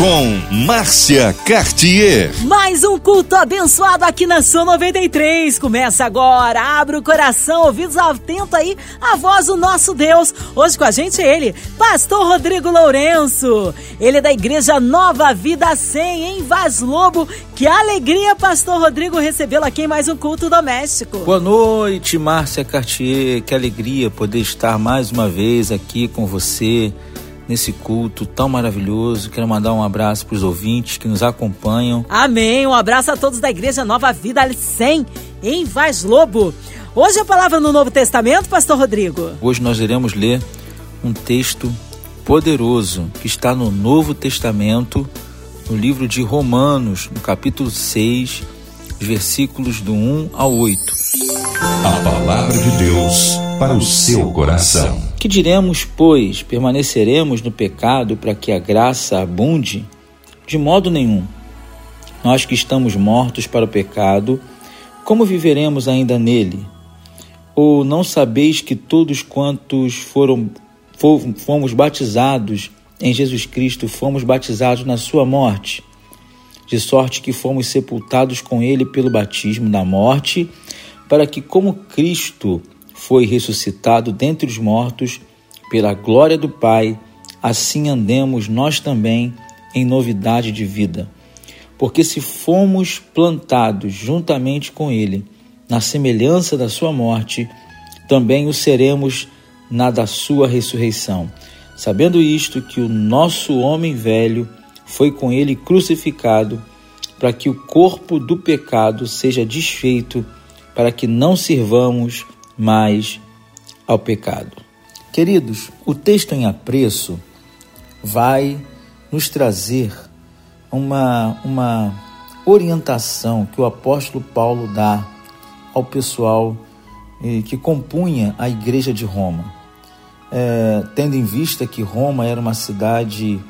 com Márcia Cartier. Mais um culto abençoado aqui na Sua 93. Começa agora. Abra o coração, ouvidos atentos aí à voz do nosso Deus. Hoje com a gente ele, Pastor Rodrigo Lourenço. Ele é da Igreja Nova Vida 100 em Vaz Lobo. Que alegria, Pastor Rodrigo, recebê-lo aqui em mais um culto doméstico. Boa noite, Márcia Cartier. Que alegria poder estar mais uma vez aqui com você nesse culto tão maravilhoso. Quero mandar um abraço para os ouvintes que nos acompanham. Amém. Um abraço a todos da Igreja Nova Vida 100 em Vaz Lobo. Hoje a palavra no Novo Testamento, Pastor Rodrigo. Hoje nós iremos ler um texto poderoso que está no Novo Testamento, no livro de Romanos, no capítulo 6, versículos do 1 ao 8. A palavra de Deus para o seu coração. Que diremos, pois, permaneceremos no pecado para que a graça abunde? De modo nenhum. Nós que estamos mortos para o pecado, como viveremos ainda nele? Ou não sabeis que todos quantos foram fomos batizados em Jesus Cristo, fomos batizados na sua morte? De sorte que fomos sepultados com ele pelo batismo da morte, para que como Cristo foi ressuscitado dentre os mortos pela glória do Pai, assim andemos nós também em novidade de vida. Porque se fomos plantados juntamente com Ele, na semelhança da Sua morte, também o seremos na da Sua ressurreição. Sabendo isto, que o nosso homem velho foi com Ele crucificado, para que o corpo do pecado seja desfeito, para que não sirvamos mais ao pecado. Queridos, o texto em apreço vai nos trazer uma, uma orientação que o apóstolo Paulo dá ao pessoal eh, que compunha a igreja de Roma. É, tendo em vista que Roma era uma cidade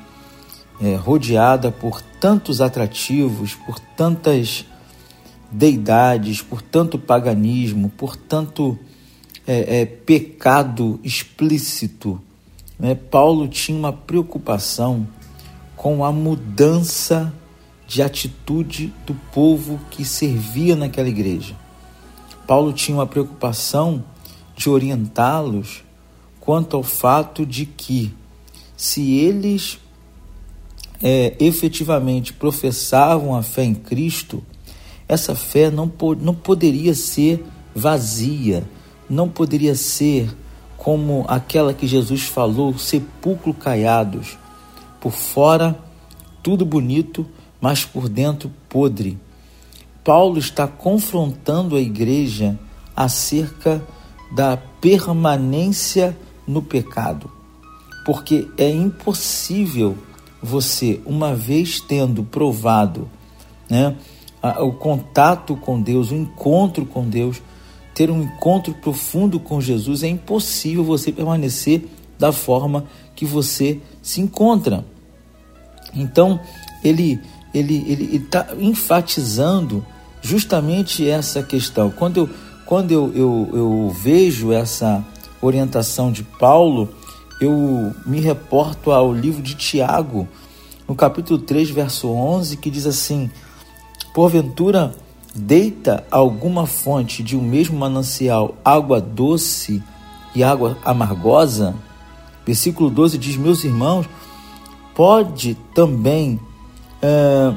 é, rodeada por tantos atrativos, por tantas deidades, por tanto paganismo, por tanto é, é, pecado explícito. Né? Paulo tinha uma preocupação com a mudança de atitude do povo que servia naquela igreja. Paulo tinha uma preocupação de orientá-los quanto ao fato de que, se eles é, efetivamente professavam a fé em Cristo, essa fé não, não poderia ser vazia, não poderia ser como aquela que Jesus falou, sepulcro caiados, por fora tudo bonito, mas por dentro podre. Paulo está confrontando a igreja acerca da permanência no pecado, porque é impossível você, uma vez tendo provado né, o contato com Deus, o encontro com Deus, ter um encontro profundo com Jesus, é impossível você permanecer da forma que você se encontra. Então, ele ele ele está enfatizando justamente essa questão. Quando eu quando eu, eu, eu vejo essa orientação de Paulo, eu me reporto ao livro de Tiago, no capítulo 3, verso 11, que diz assim: Porventura deita alguma fonte de um mesmo manancial água doce e água amargosa? Versículo 12 diz: Meus irmãos, pode também é,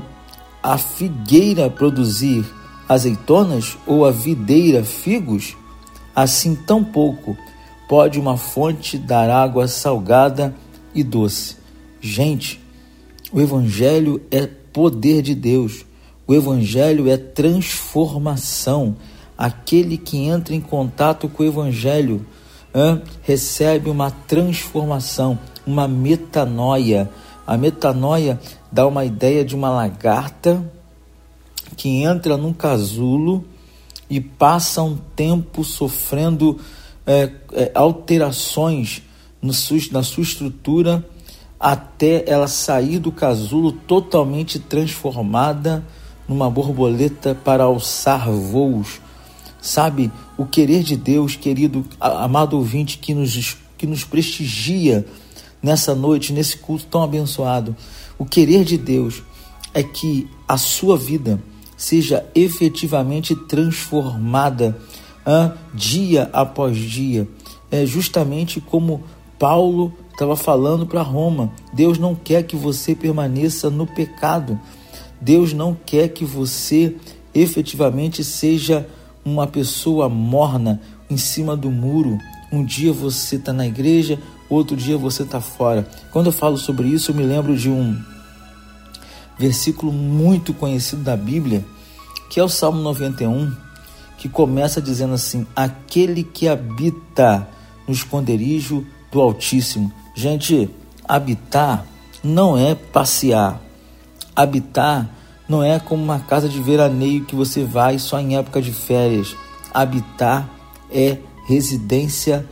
a figueira produzir azeitonas ou a videira figos? Assim, tampouco pode uma fonte dar água salgada e doce. Gente, o Evangelho é poder de Deus o Evangelho é transformação. Aquele que entra em contato com o Evangelho hein, recebe uma transformação, uma metanoia. A metanoia dá uma ideia de uma lagarta que entra num casulo e passa um tempo sofrendo é, é, alterações no, na sua estrutura até ela sair do casulo totalmente transformada numa borboleta para alçar voos. Sabe, o querer de Deus, querido amado ouvinte, que nos, que nos prestigia nessa noite, nesse culto tão abençoado. O querer de Deus é que a sua vida seja efetivamente transformada hein, dia após dia. É justamente como Paulo estava falando para Roma. Deus não quer que você permaneça no pecado. Deus não quer que você efetivamente seja uma pessoa morna em cima do muro. Um dia você está na igreja, outro dia você está fora. Quando eu falo sobre isso, eu me lembro de um versículo muito conhecido da Bíblia, que é o Salmo 91, que começa dizendo assim: Aquele que habita no esconderijo do Altíssimo. Gente, habitar não é passear. Habitar não é como uma casa de veraneio que você vai só em época de férias. Habitar é residência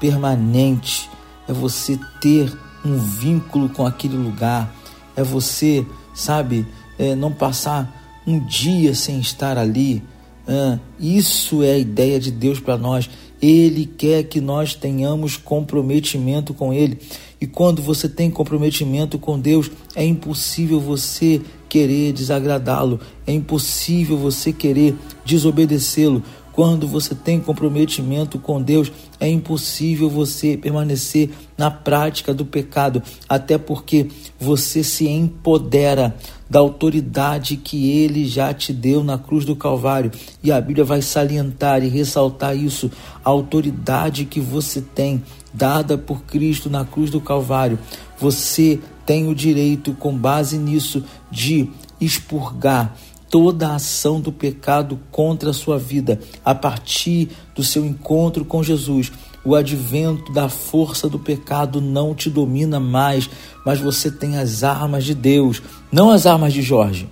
permanente, é você ter um vínculo com aquele lugar, é você, sabe, é não passar um dia sem estar ali. É, isso é a ideia de Deus para nós. Ele quer que nós tenhamos comprometimento com Ele. E quando você tem comprometimento com Deus, é impossível você querer desagradá-lo, é impossível você querer desobedecê-lo. Quando você tem comprometimento com Deus, é impossível você permanecer na prática do pecado, até porque você se empodera da autoridade que ele já te deu na cruz do Calvário. E a Bíblia vai salientar e ressaltar isso, a autoridade que você tem dada por Cristo na cruz do Calvário. Você tem o direito, com base nisso, de expurgar toda a ação do pecado contra a sua vida a partir do seu encontro com Jesus. O advento da força do pecado não te domina mais, mas você tem as armas de Deus, não as armas de Jorge.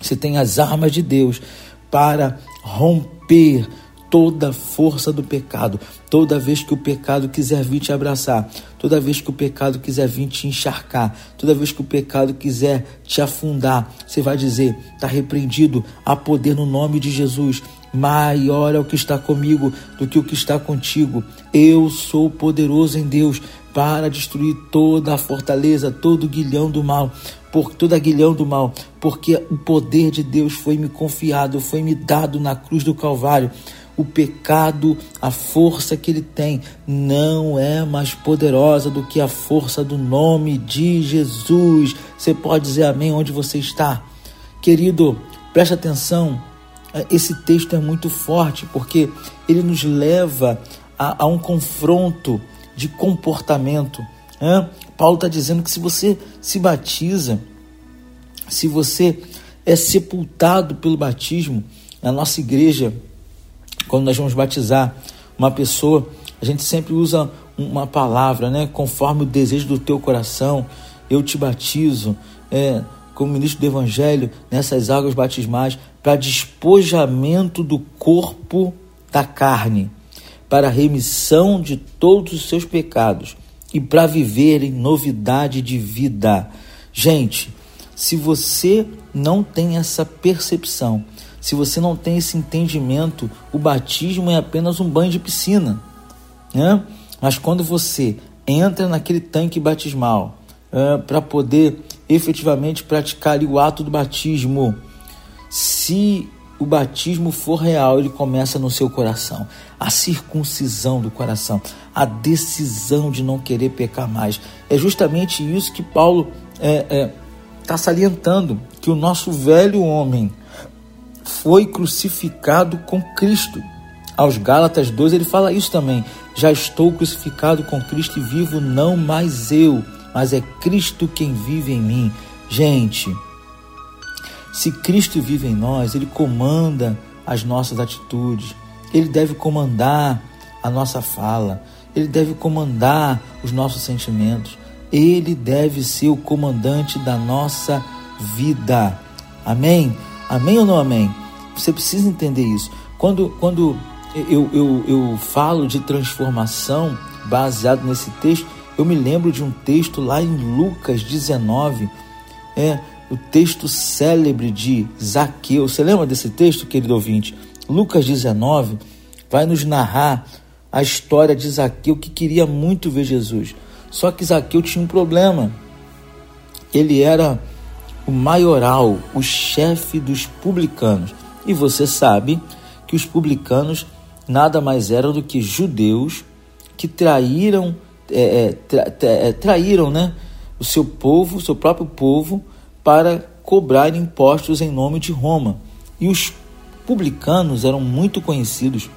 Você tem as armas de Deus para romper toda a força do pecado. Toda vez que o pecado quiser vir te abraçar, toda vez que o pecado quiser vir te encharcar, toda vez que o pecado quiser te afundar, você vai dizer: está repreendido, há poder no nome de Jesus. Maior é o que está comigo do que o que está contigo. Eu sou poderoso em Deus para destruir toda a fortaleza, todo o guilhão do mal, por toda a guilhão do mal, porque o poder de Deus foi me confiado, foi me dado na cruz do Calvário o pecado, a força que ele tem, não é mais poderosa do que a força do nome de Jesus. Você pode dizer amém onde você está? Querido, preste atenção, esse texto é muito forte porque ele nos leva a, a um confronto de comportamento. Né? Paulo está dizendo que se você se batiza, se você é sepultado pelo batismo, na nossa igreja quando nós vamos batizar uma pessoa, a gente sempre usa uma palavra, né? Conforme o desejo do teu coração, eu te batizo, é, como ministro do Evangelho, nessas águas batismais, para despojamento do corpo da carne, para remissão de todos os seus pecados e para viver em novidade de vida. Gente, se você não tem essa percepção se você não tem esse entendimento, o batismo é apenas um banho de piscina. Né? Mas quando você entra naquele tanque batismal para poder efetivamente praticar o ato do batismo, se o batismo for real, ele começa no seu coração. A circuncisão do coração, a decisão de não querer pecar mais. É justamente isso que Paulo está é, é, tá salientando: que o nosso velho homem foi crucificado com Cristo. Aos Gálatas 2 ele fala isso também. Já estou crucificado com Cristo e vivo não mais eu, mas é Cristo quem vive em mim. Gente, se Cristo vive em nós, ele comanda as nossas atitudes, ele deve comandar a nossa fala, ele deve comandar os nossos sentimentos, ele deve ser o comandante da nossa vida. Amém? Amém ou não amém? Você precisa entender isso. Quando, quando eu, eu, eu falo de transformação baseado nesse texto, eu me lembro de um texto lá em Lucas 19. É, o texto célebre de Zaqueu. Você lembra desse texto, querido ouvinte? Lucas 19 vai nos narrar a história de Zaqueu que queria muito ver Jesus. Só que Zaqueu tinha um problema. Ele era o maioral, o chefe dos publicanos. E você sabe que os publicanos nada mais eram do que judeus que traíram, é, é, tra, é, traíram né, o seu povo, o seu próprio povo, para cobrar impostos em nome de Roma. E os publicanos eram muito conhecidos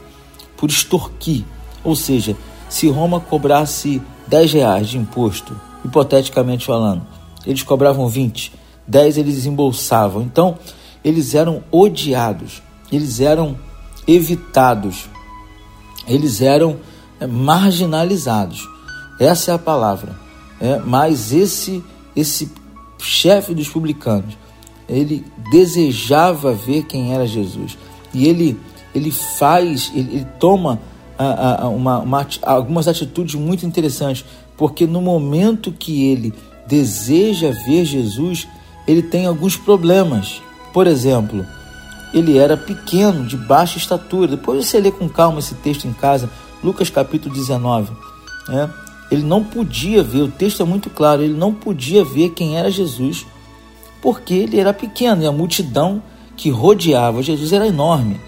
por extorquir, ou seja, se Roma cobrasse 10 reais de imposto, hipoteticamente falando, eles cobravam 20, 10 eles desembolsavam. Então, eles eram odiados, eles eram evitados, eles eram é, marginalizados. Essa é a palavra. É, mas esse esse chefe dos publicanos, ele desejava ver quem era Jesus e ele ele faz, ele, ele toma a, a, uma, uma, algumas atitudes muito interessantes, porque no momento que ele deseja ver Jesus, ele tem alguns problemas. Por exemplo, ele era pequeno, de baixa estatura. Depois você lê com calma esse texto em casa, Lucas capítulo 19. Né? Ele não podia ver, o texto é muito claro, ele não podia ver quem era Jesus, porque ele era pequeno e a multidão que rodeava Jesus era enorme.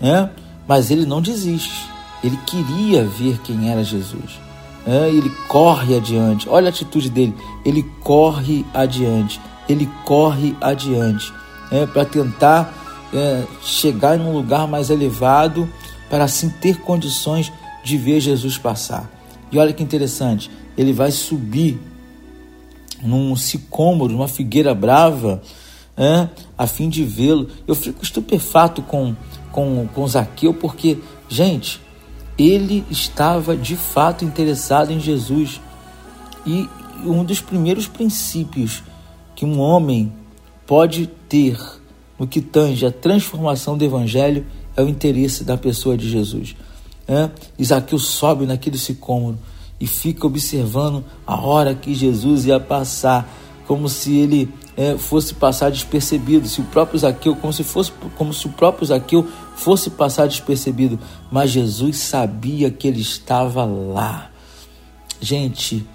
Né? Mas ele não desiste, ele queria ver quem era Jesus. Né? Ele corre adiante, olha a atitude dele, ele corre adiante, ele corre adiante é, para tentar é, chegar em um lugar mais elevado, para assim ter condições de ver Jesus passar. E olha que interessante, ele vai subir num sicômoro, numa figueira brava, é, a fim de vê-lo. Eu fico estupefato com, com, com Zaqueu, porque, gente, ele estava de fato interessado em Jesus. E um dos primeiros princípios que um homem pode ter no que tange a transformação do Evangelho é o interesse da pessoa de Jesus. É? Isaqueu sobe naquele sicômoro e fica observando a hora que Jesus ia passar, como se ele é, fosse passar despercebido, se o próprio Zaqueu, como se fosse, como se o próprio Zaqueu fosse passar despercebido, mas Jesus sabia que ele estava lá. Gente,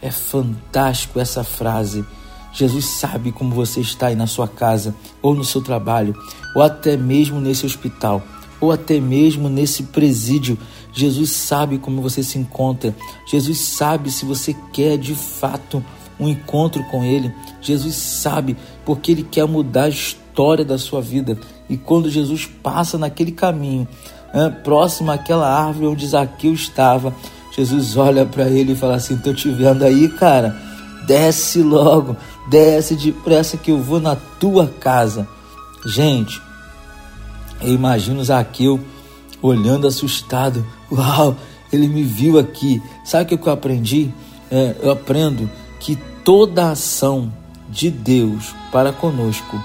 é fantástico essa frase. Jesus sabe como você está aí na sua casa, ou no seu trabalho, ou até mesmo nesse hospital, ou até mesmo nesse presídio. Jesus sabe como você se encontra. Jesus sabe se você quer de fato um encontro com Ele. Jesus sabe porque Ele quer mudar a história da sua vida. E quando Jesus passa naquele caminho, próximo àquela árvore onde Zaqueu estava, Jesus olha para ele e fala assim: Estou te vendo aí, cara. Desce logo, desce depressa que eu vou na tua casa. Gente, eu imagino Zaqueu olhando assustado. Uau, ele me viu aqui. Sabe o que eu aprendi? É, eu aprendo que toda ação de Deus para conosco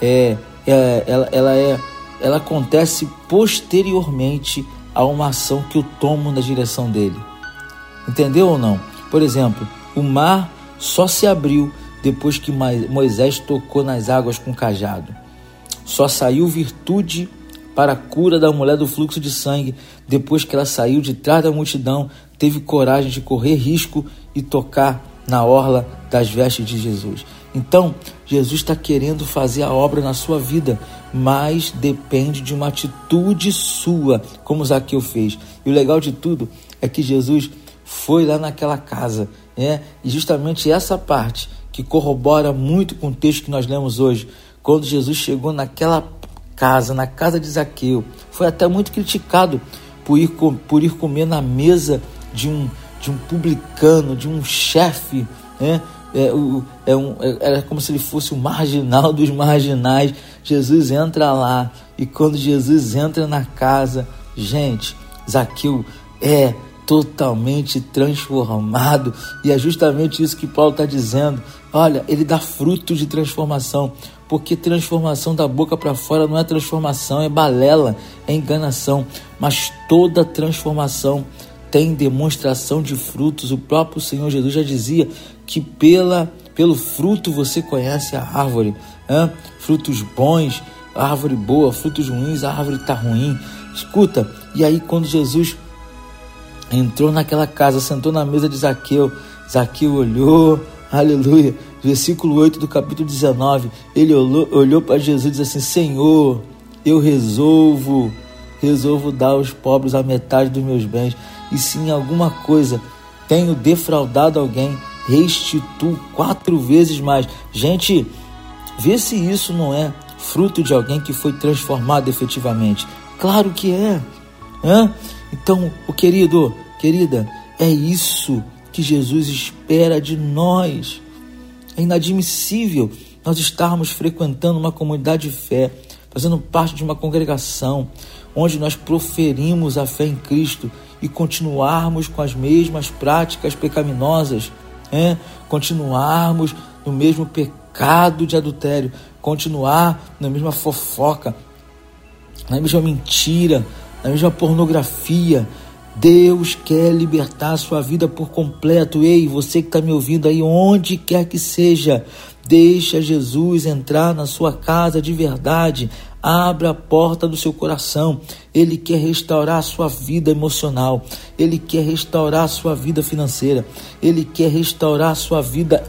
é, é ela, ela é ela acontece posteriormente a uma ação que eu tomo na direção dele. Entendeu ou não? Por exemplo, o mar só se abriu depois que Moisés tocou nas águas com cajado. Só saiu virtude para a cura da mulher do fluxo de sangue depois que ela saiu de trás da multidão, teve coragem de correr risco e tocar na orla das vestes de Jesus. Então, Jesus está querendo fazer a obra na sua vida, mas depende de uma atitude sua, como Zaqueu fez. E o legal de tudo é que Jesus foi lá naquela casa, né? e justamente essa parte que corrobora muito com o texto que nós lemos hoje. Quando Jesus chegou naquela casa, na casa de Zaqueu, foi até muito criticado por ir, por ir comer na mesa de um, de um publicano, de um chefe, né? É, o, é um, é, era como se ele fosse o marginal dos marginais. Jesus entra lá e quando Jesus entra na casa, gente, Zaqueu é totalmente transformado. E é justamente isso que Paulo está dizendo. Olha, ele dá fruto de transformação, porque transformação da boca para fora não é transformação, é balela, é enganação. Mas toda transformação tem demonstração de frutos. O próprio Senhor Jesus já dizia que pela Pelo fruto você conhece a árvore. Hein? Frutos bons, árvore boa, frutos ruins, a árvore está ruim. Escuta, e aí quando Jesus entrou naquela casa, sentou na mesa de Zaqueu, Zaqueu olhou, aleluia, versículo 8 do capítulo 19, ele olhou, olhou para Jesus e disse assim: Senhor, eu resolvo, resolvo dar aos pobres a metade dos meus bens, e se em alguma coisa tenho defraudado alguém, restituo quatro vezes mais. Gente, vê se isso não é fruto de alguém que foi transformado efetivamente. Claro que é. Hã? Então, o querido, querida, é isso que Jesus espera de nós. É inadmissível nós estarmos frequentando uma comunidade de fé, fazendo parte de uma congregação onde nós proferimos a fé em Cristo e continuarmos com as mesmas práticas pecaminosas, é? continuarmos no mesmo pecado de adultério, continuar na mesma fofoca, na mesma mentira, na mesma pornografia. Deus quer libertar a sua vida por completo. Ei, você que está me ouvindo aí, onde quer que seja, deixa Jesus entrar na sua casa de verdade. Abra a porta do seu coração. Ele quer restaurar a sua vida emocional. Ele quer restaurar a sua vida financeira. Ele quer restaurar a sua vida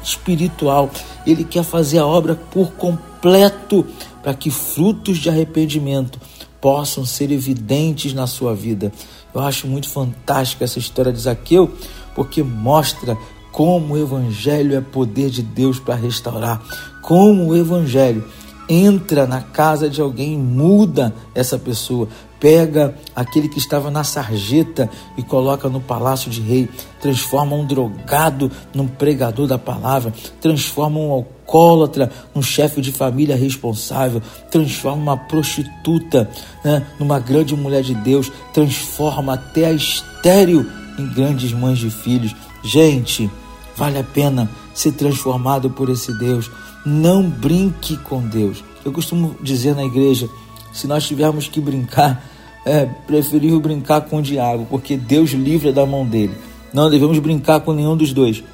espiritual. Ele quer fazer a obra por completo para que frutos de arrependimento possam ser evidentes na sua vida. Eu acho muito fantástica essa história de Zaqueu, porque mostra como o evangelho é poder de Deus para restaurar, como o evangelho entra na casa de alguém e muda essa pessoa. Pega aquele que estava na sarjeta e coloca no palácio de rei, transforma um drogado num pregador da palavra, transforma um alcoólatra num chefe de família responsável, transforma uma prostituta né, numa grande mulher de Deus, transforma até a estéreo em grandes mães de filhos. Gente, vale a pena ser transformado por esse Deus. Não brinque com Deus. Eu costumo dizer na igreja: se nós tivermos que brincar, é preferível brincar com o diabo, porque Deus livra da mão dele. Não devemos brincar com nenhum dos dois.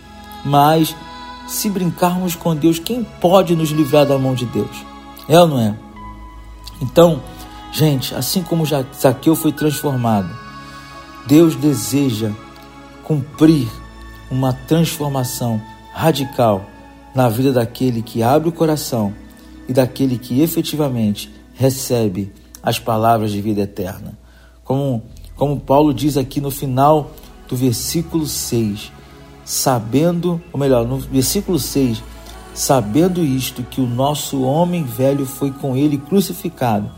Mas se brincarmos com Deus, quem pode nos livrar da mão de Deus? É ou não é? Então, gente, assim como Zaqueu foi transformado, Deus deseja cumprir uma transformação radical na vida daquele que abre o coração e daquele que efetivamente recebe as palavras de vida eterna. Como, como Paulo diz aqui no final do versículo 6, sabendo, ou melhor, no versículo 6, sabendo isto, que o nosso homem velho foi com ele crucificado,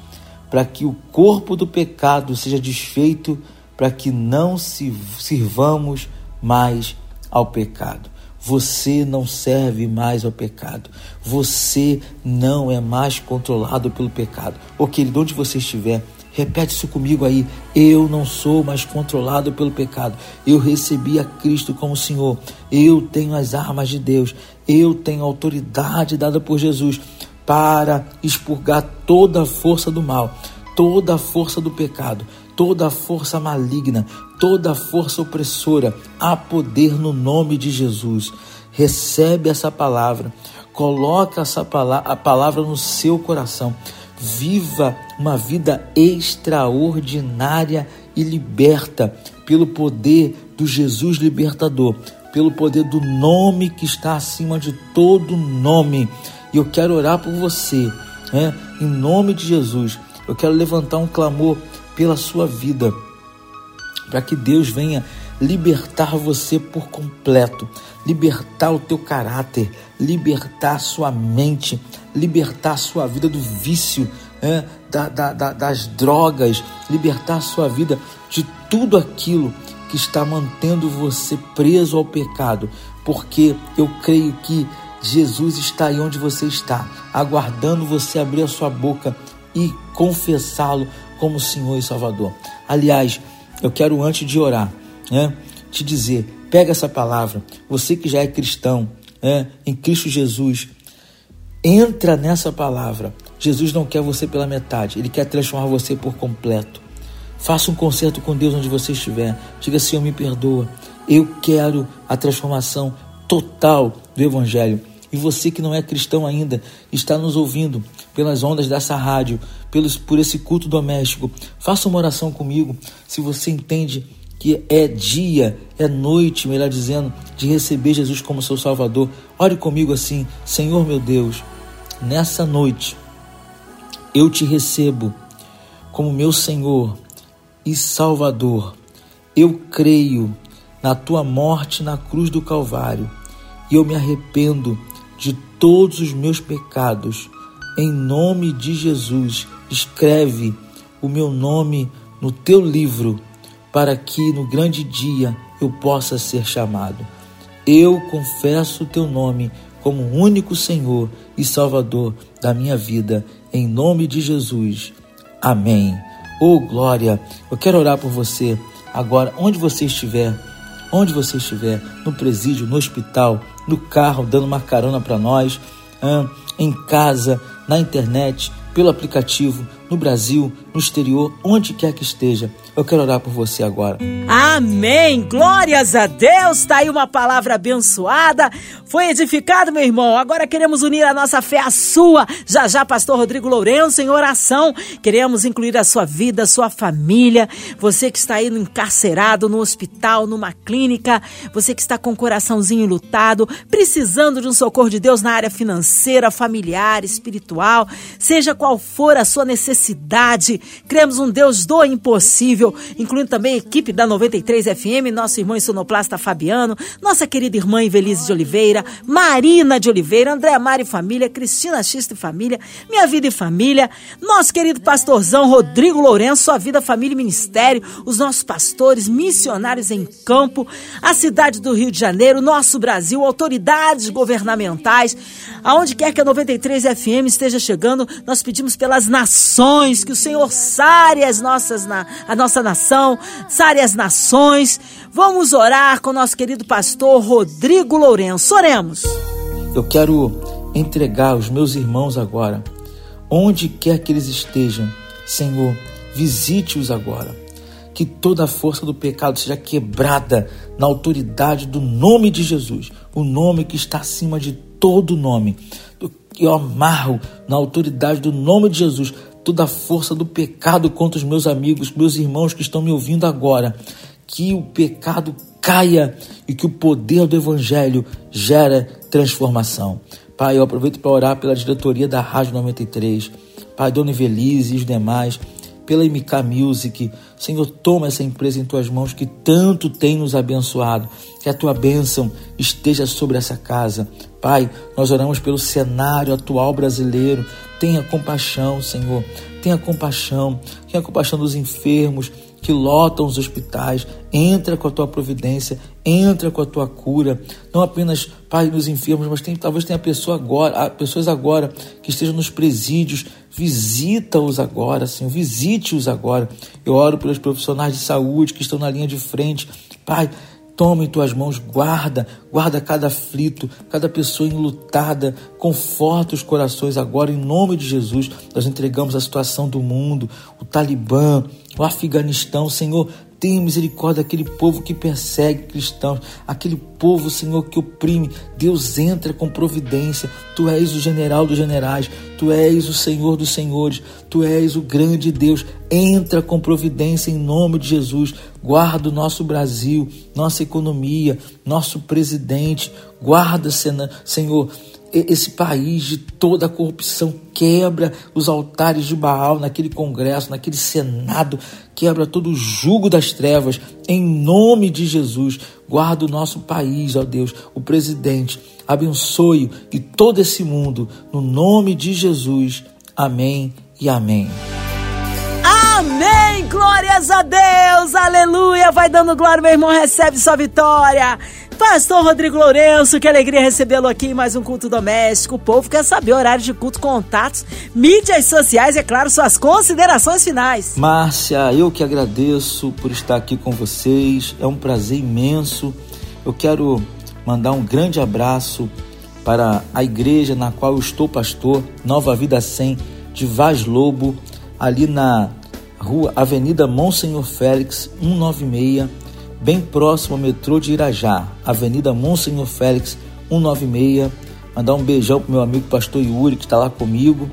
para que o corpo do pecado seja desfeito, para que não se sirvamos mais ao pecado. Você não serve mais ao pecado. Você não é mais controlado pelo pecado. Ô querido, onde você estiver, repete isso comigo aí. Eu não sou mais controlado pelo pecado. Eu recebi a Cristo como Senhor. Eu tenho as armas de Deus. Eu tenho autoridade dada por Jesus para expurgar toda a força do mal, toda a força do pecado toda força maligna, toda força opressora. Há poder no nome de Jesus. Recebe essa palavra, coloca essa palavra, a palavra no seu coração. Viva uma vida extraordinária e liberta pelo poder do Jesus libertador, pelo poder do nome que está acima de todo nome. E eu quero orar por você, né? em nome de Jesus. Eu quero levantar um clamor pela sua vida, para que Deus venha libertar você por completo, libertar o teu caráter, libertar a sua mente, libertar a sua vida do vício, é, da, da, da, das drogas, libertar a sua vida de tudo aquilo que está mantendo você preso ao pecado, porque eu creio que Jesus está aí onde você está, aguardando você abrir a sua boca e confessá-lo como Senhor e Salvador. Aliás, eu quero antes de orar, né, te dizer, pega essa palavra, você que já é cristão, né, em Cristo Jesus, entra nessa palavra. Jesus não quer você pela metade, ele quer transformar você por completo. Faça um concerto com Deus onde você estiver. Diga, Senhor, me perdoa. Eu quero a transformação total do Evangelho. E você que não é cristão ainda, está nos ouvindo pelas ondas dessa rádio, pelos, por esse culto doméstico, faça uma oração comigo. Se você entende que é dia, é noite, melhor dizendo, de receber Jesus como seu Salvador, ore comigo assim: Senhor meu Deus, nessa noite eu te recebo como meu Senhor e Salvador. Eu creio na tua morte na cruz do Calvário e eu me arrependo de todos os meus pecados. Em nome de Jesus, escreve o meu nome no teu livro, para que no grande dia eu possa ser chamado. Eu confesso o teu nome como único Senhor e Salvador da minha vida, em nome de Jesus. Amém. Oh glória! Eu quero orar por você agora, onde você estiver, onde você estiver, no presídio, no hospital, no carro, dando uma carona para nós, em casa, na internet, pelo aplicativo, no Brasil, no exterior, onde quer que esteja. Eu quero orar por você agora. Amém! Glórias a Deus! Está aí uma palavra abençoada. Foi edificado, meu irmão. Agora queremos unir a nossa fé à sua. Já já, Pastor Rodrigo Lourenço, em oração. Queremos incluir a sua vida, a sua família. Você que está aí encarcerado, no hospital, numa clínica. Você que está com o coraçãozinho lutado, precisando de um socorro de Deus na área financeira, familiar, espiritual. Seja qual for a sua necessidade, cremos um Deus do impossível incluindo também a equipe da 93 FM, nosso irmão sonoplasta Fabiano, nossa querida irmã Invelise de Oliveira, Marina de Oliveira, Andréa Mari Família, Cristina Xista e Família, Minha Vida e Família, nosso querido pastorzão Rodrigo Lourenço, Sua Vida, Família e Ministério, os nossos pastores, missionários em campo, a cidade do Rio de Janeiro, nosso Brasil, autoridades governamentais, aonde quer que a 93 FM esteja chegando, nós pedimos pelas nações, que o Senhor sare as nossas, a nossa nação, sare as nações. Vamos orar com o nosso querido pastor Rodrigo Lourenço. Oremos. Eu quero entregar os meus irmãos agora, onde quer que eles estejam. Senhor, visite-os agora. Que toda a força do pecado seja quebrada na autoridade do nome de Jesus, o nome que está acima de todo nome. Eu amarro na autoridade do nome de Jesus toda a força do pecado contra os meus amigos, meus irmãos que estão me ouvindo agora. Que o pecado caia e que o poder do Evangelho gere transformação. Pai, eu aproveito para orar pela diretoria da Rádio 93, Pai, Dona Evelise e os demais, pela MK Music. Senhor, toma essa empresa em tuas mãos que tanto tem nos abençoado. Que a tua bênção esteja sobre essa casa. Pai, nós oramos pelo cenário atual brasileiro. Tenha compaixão, Senhor. Tenha compaixão. Tenha compaixão dos enfermos que lotam os hospitais. Entra com a tua providência, entra com a tua cura. Não apenas, Pai, nos enfermos, mas tem, talvez tenha pessoa agora, pessoas agora que estejam nos presídios. Visita-os agora, Senhor. Visite-os agora. Eu oro pelos profissionais de saúde que estão na linha de frente. Pai, Toma em tuas mãos, guarda, guarda cada aflito, cada pessoa enlutada, conforta os corações agora, em nome de Jesus. Nós entregamos a situação do mundo, o Talibã, o Afeganistão, Senhor, Tenha misericórdia daquele povo que persegue cristãos, aquele povo, Senhor, que oprime. Deus entra com providência. Tu és o general dos generais, tu és o Senhor dos senhores, tu és o grande Deus. Entra com providência em nome de Jesus. Guarda o nosso Brasil, nossa economia, nosso presidente. Guarda, Senhor, esse país de toda a corrupção, quebra os altares de Baal naquele congresso, naquele senado, quebra todo o jugo das trevas, em nome de Jesus. Guarda o nosso país, ó Deus, o presidente, abençoe e todo esse mundo, no nome de Jesus. Amém e amém. Amém! Glórias a Deus! Aleluia! Vai dando glória, meu irmão, recebe sua vitória. Pastor Rodrigo Lourenço, que alegria recebê-lo aqui em mais um culto doméstico. O povo quer saber horário de culto, contatos, mídias sociais e, é claro, suas considerações finais. Márcia, eu que agradeço por estar aqui com vocês. É um prazer imenso. Eu quero mandar um grande abraço para a igreja na qual eu estou pastor, Nova Vida 100, de Vaz Lobo, ali na rua Avenida Monsenhor Félix, 196 bem próximo ao metrô de Irajá, Avenida Monsenhor Félix, 196. Mandar um beijão pro meu amigo pastor Yuri, que está lá comigo.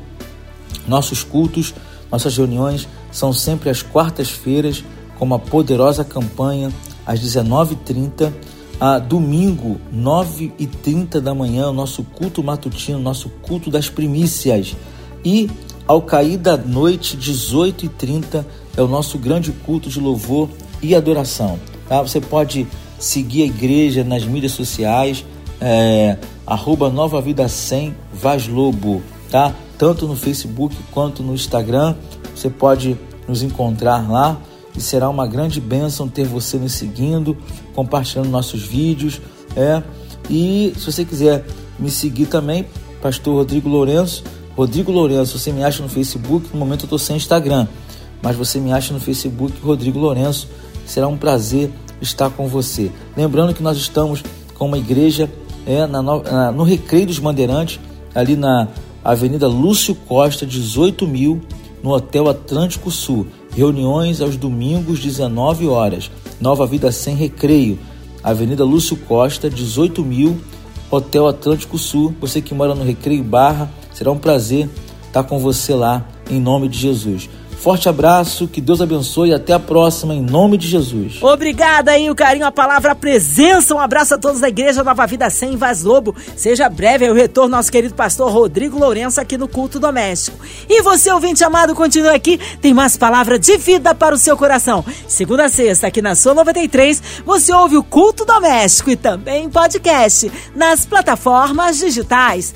Nossos cultos, nossas reuniões são sempre às quartas-feiras, com uma poderosa campanha, às 19h30. A domingo, 9h30 da manhã, o nosso culto matutino, nosso culto das primícias. E ao cair da noite, 18h30, é o nosso grande culto de louvor e adoração. Tá? Você pode seguir a igreja nas mídias sociais, é, arroba Nova Vida 100 Vaz Lobo, tá? Tanto no Facebook quanto no Instagram. Você pode nos encontrar lá e será uma grande bênção ter você nos seguindo, compartilhando nossos vídeos. É. E se você quiser me seguir também, Pastor Rodrigo Lourenço, Rodrigo Lourenço, você me acha no Facebook, no momento eu estou sem Instagram, mas você me acha no Facebook Rodrigo Lourenço, será um prazer estar com você. Lembrando que nós estamos com uma igreja é, na, na, no Recreio dos Bandeirantes, ali na Avenida Lúcio Costa, 18 mil, no Hotel Atlântico Sul. Reuniões aos domingos, 19 horas. Nova Vida Sem Recreio, Avenida Lúcio Costa, 18 mil, Hotel Atlântico Sul. Você que mora no Recreio Barra, será um prazer estar com você lá, em nome de Jesus. Forte abraço, que Deus abençoe e até a próxima, em nome de Jesus. Obrigada aí, o carinho, a palavra, a presença. Um abraço a todos da Igreja Nova Vida Sem Vaz Lobo. Seja breve o retorno nosso querido pastor Rodrigo Lourenço aqui no Culto Doméstico. E você, ouvinte amado, continua aqui, tem mais palavra de vida para o seu coração. Segunda a sexta, aqui na sua 93, você ouve o Culto Doméstico e também podcast nas plataformas digitais.